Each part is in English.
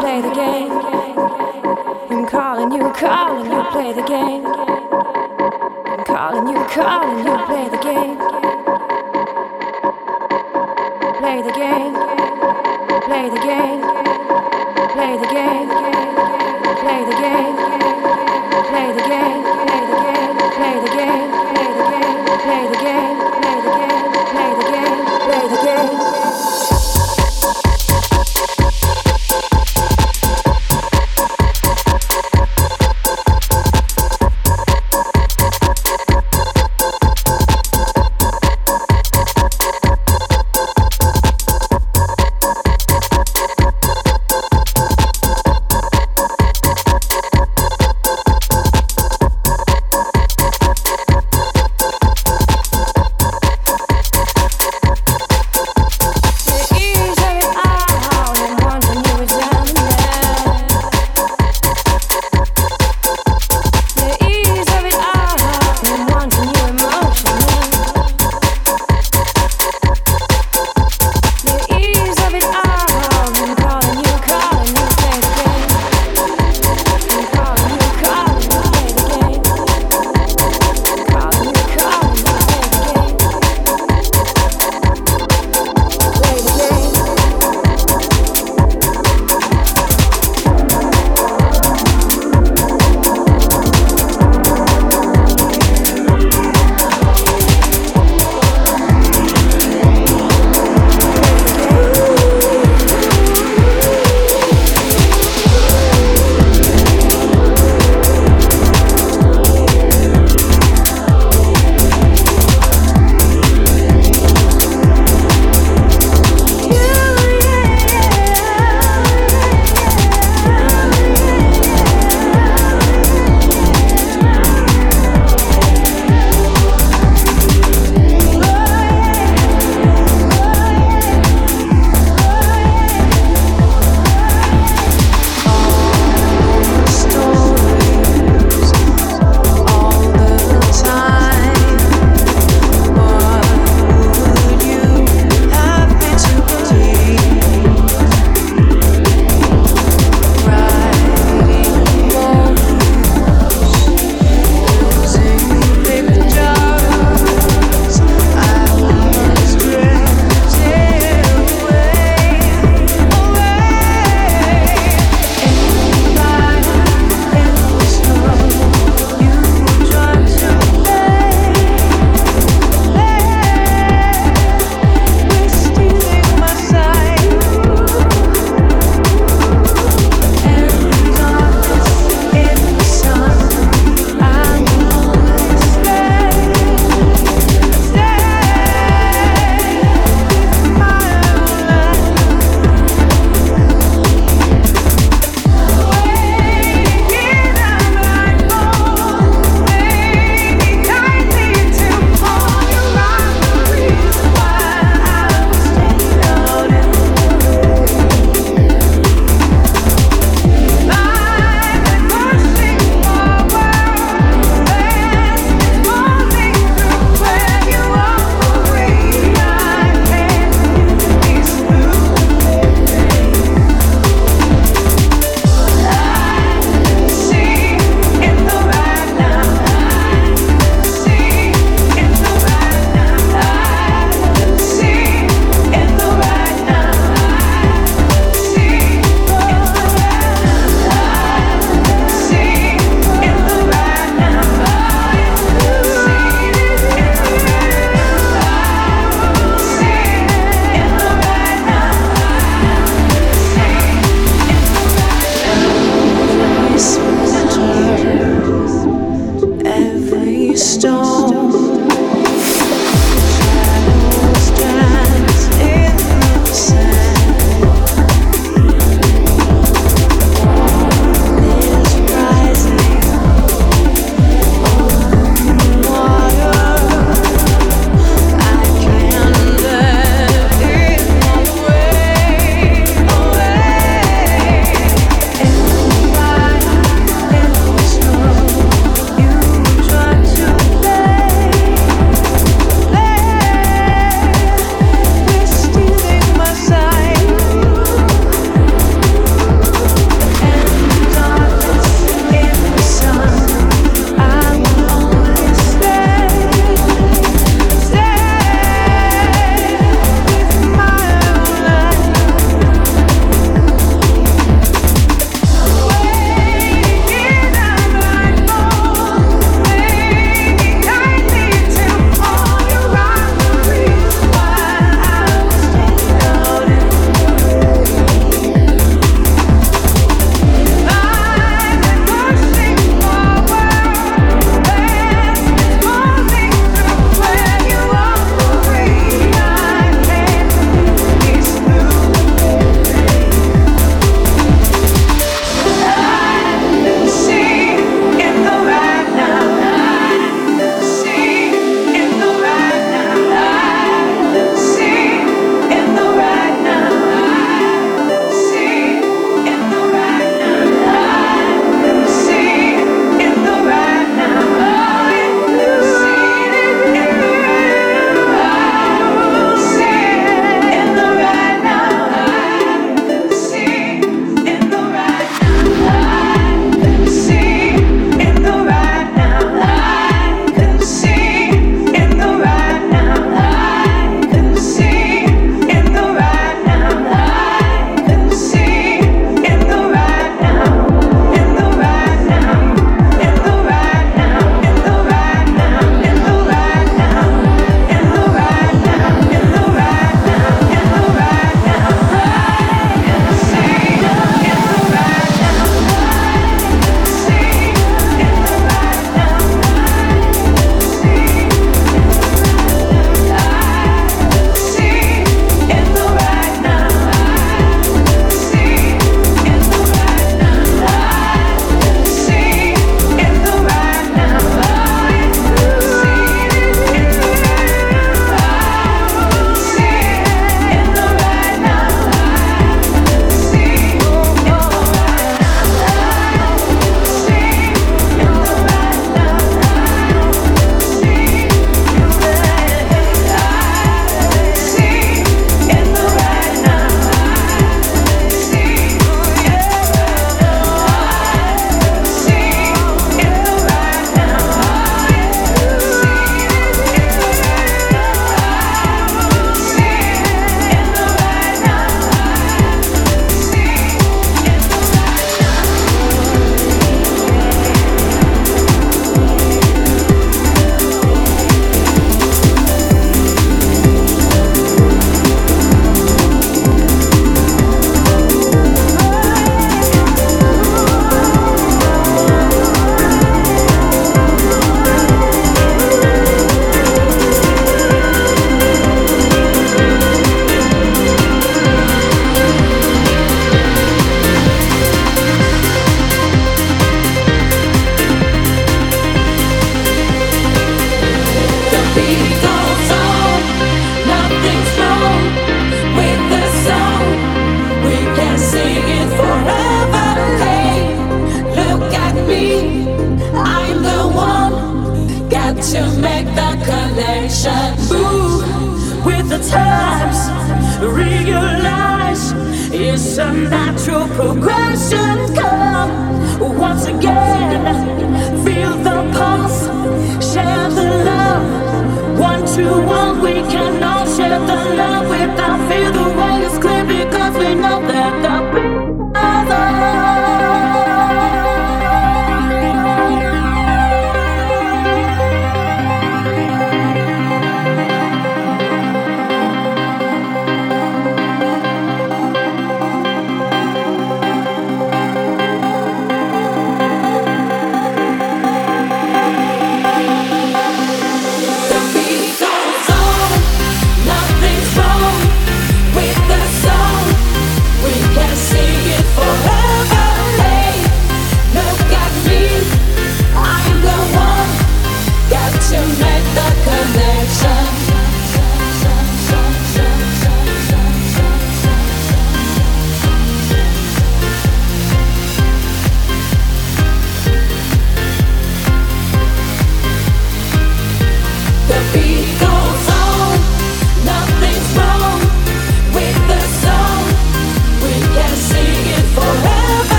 play the game. Him calling you, calling you, play the game. Him calling you, calling you, play the game. Play the game. Play the game. Play the game. Play the game play the game, play the game, play the game, play the game, play the game, play the game, play the game, play the game.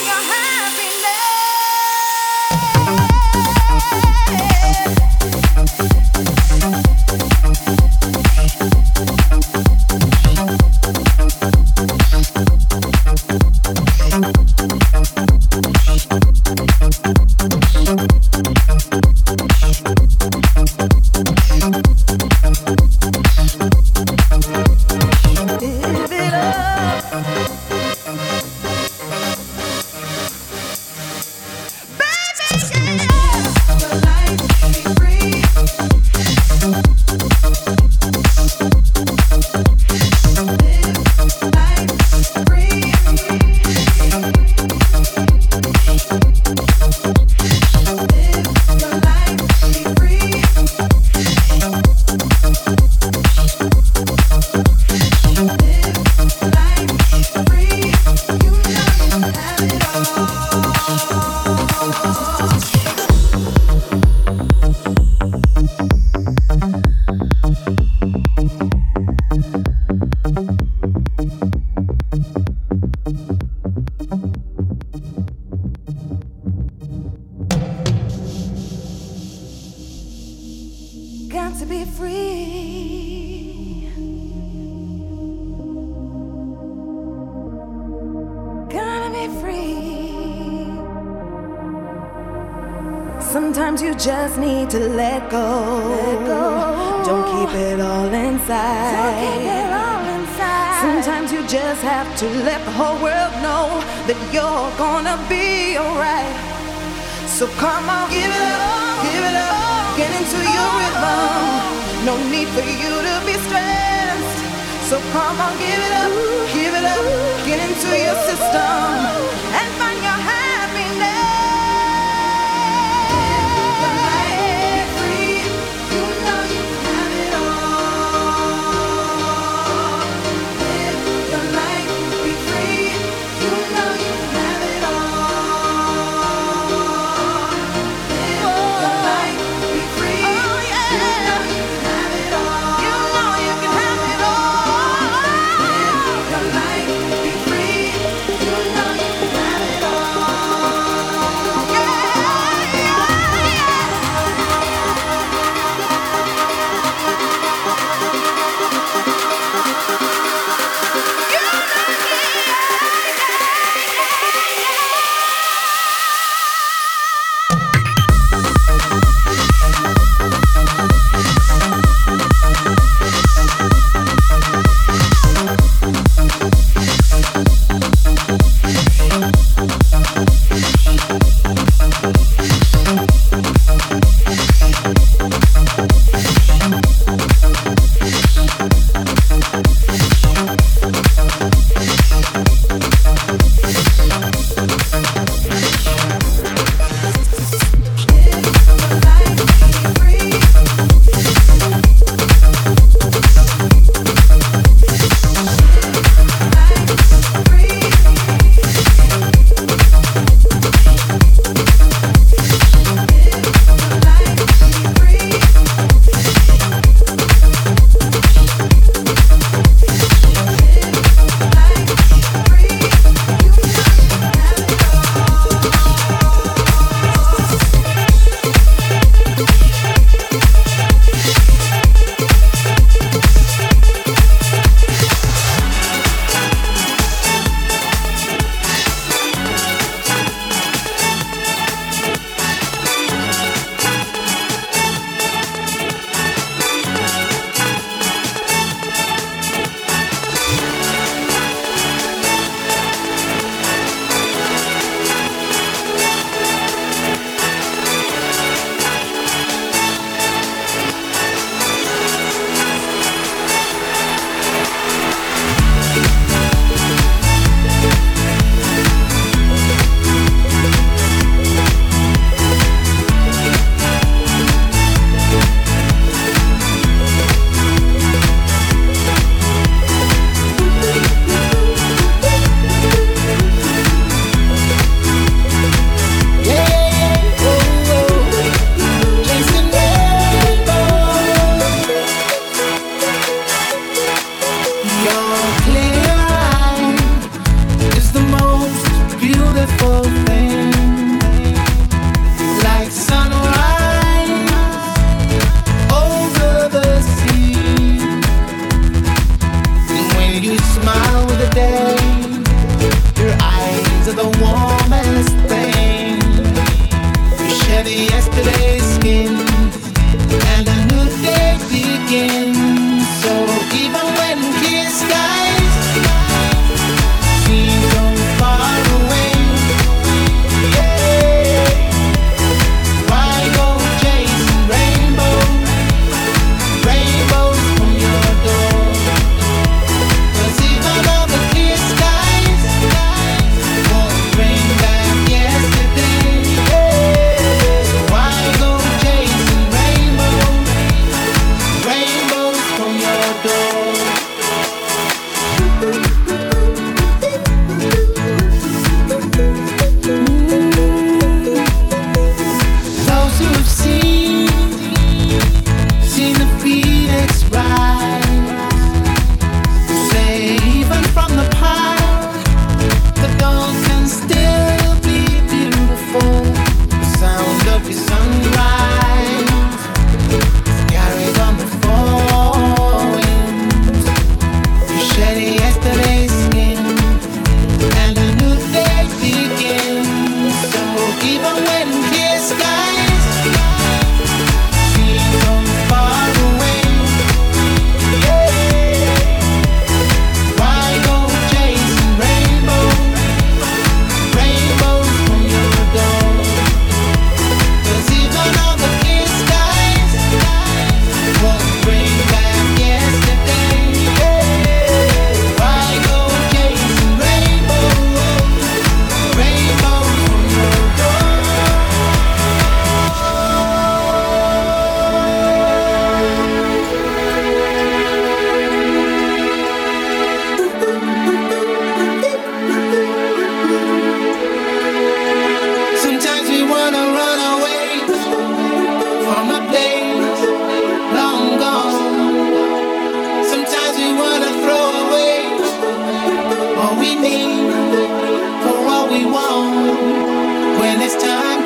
on heart.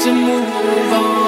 Cause the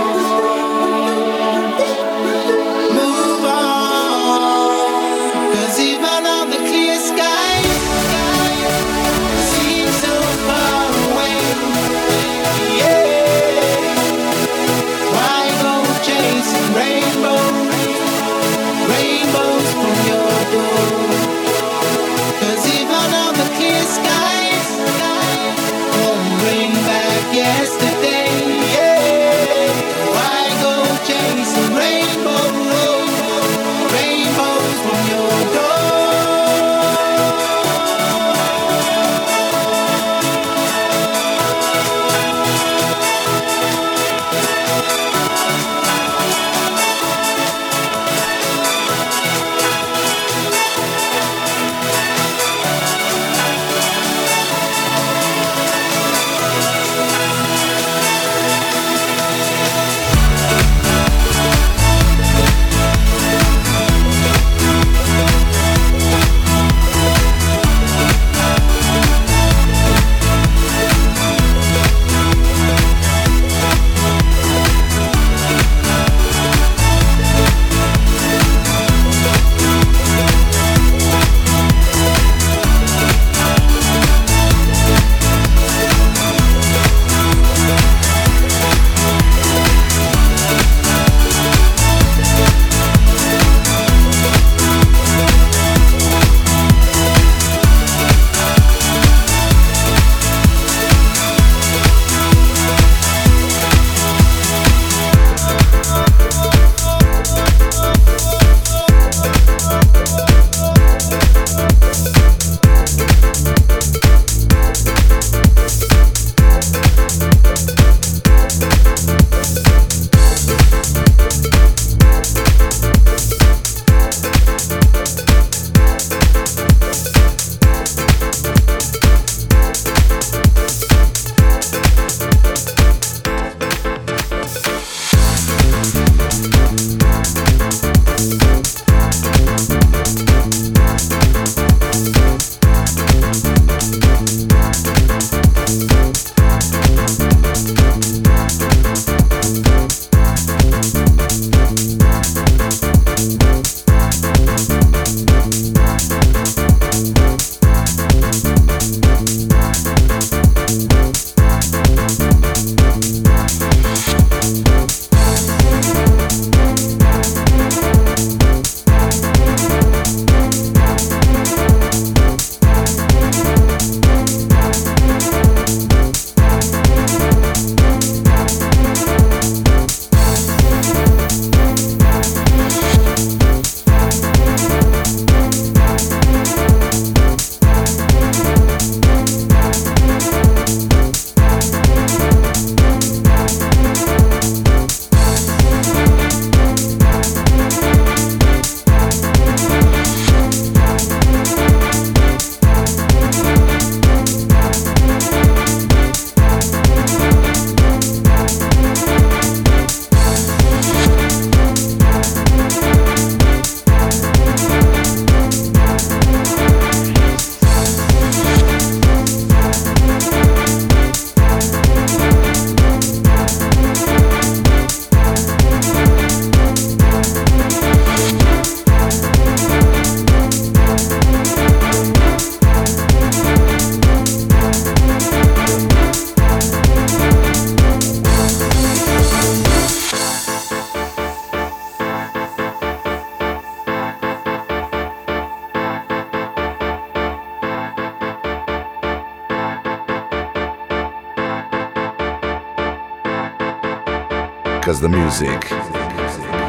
music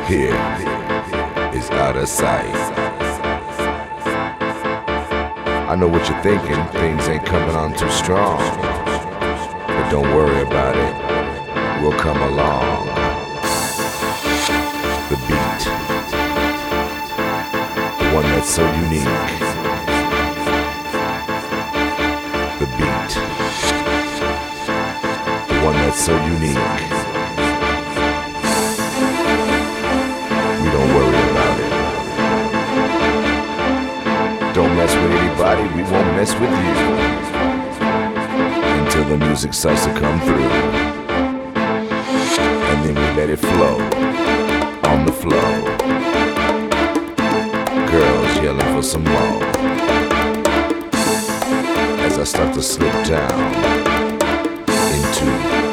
here is out of sight. I know what you're thinking, things ain't coming on too strong. The music starts to come through. And then we let it flow on the flow. Girls yelling for some more. As I start to slip down into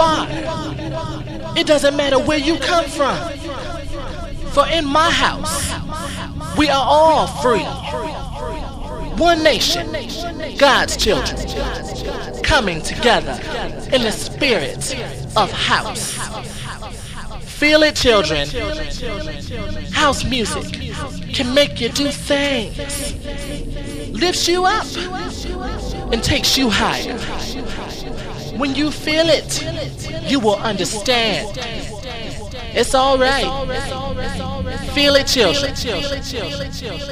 are. It doesn't matter where you come from. For in my house, we are all free. One nation, God's children, coming together in the spirit of house. Feel it, children. House music can make you do things, lifts you up and takes you higher. When you feel it, you will understand. It's alright. Feel it, children.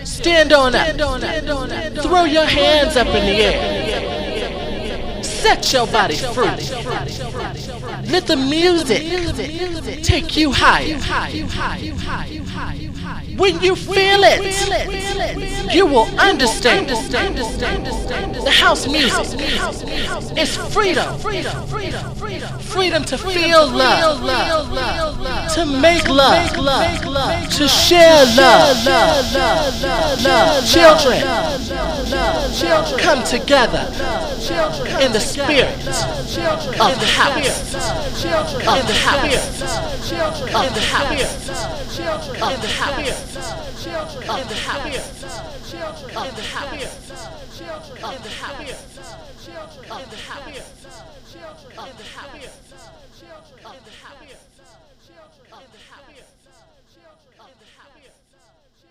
Stand on up. Throw your hands up in the air. Set your body free. Let the music take you higher. When you feel it, you will understand. The house music is freedom. Freedom freedom, freedom, freedom to feel love, to make love, to share love. Children, come together in the spirit of the house, of the house, of the house, of the house of the house, of the house, of the house, of the house, of the house, the house, the house.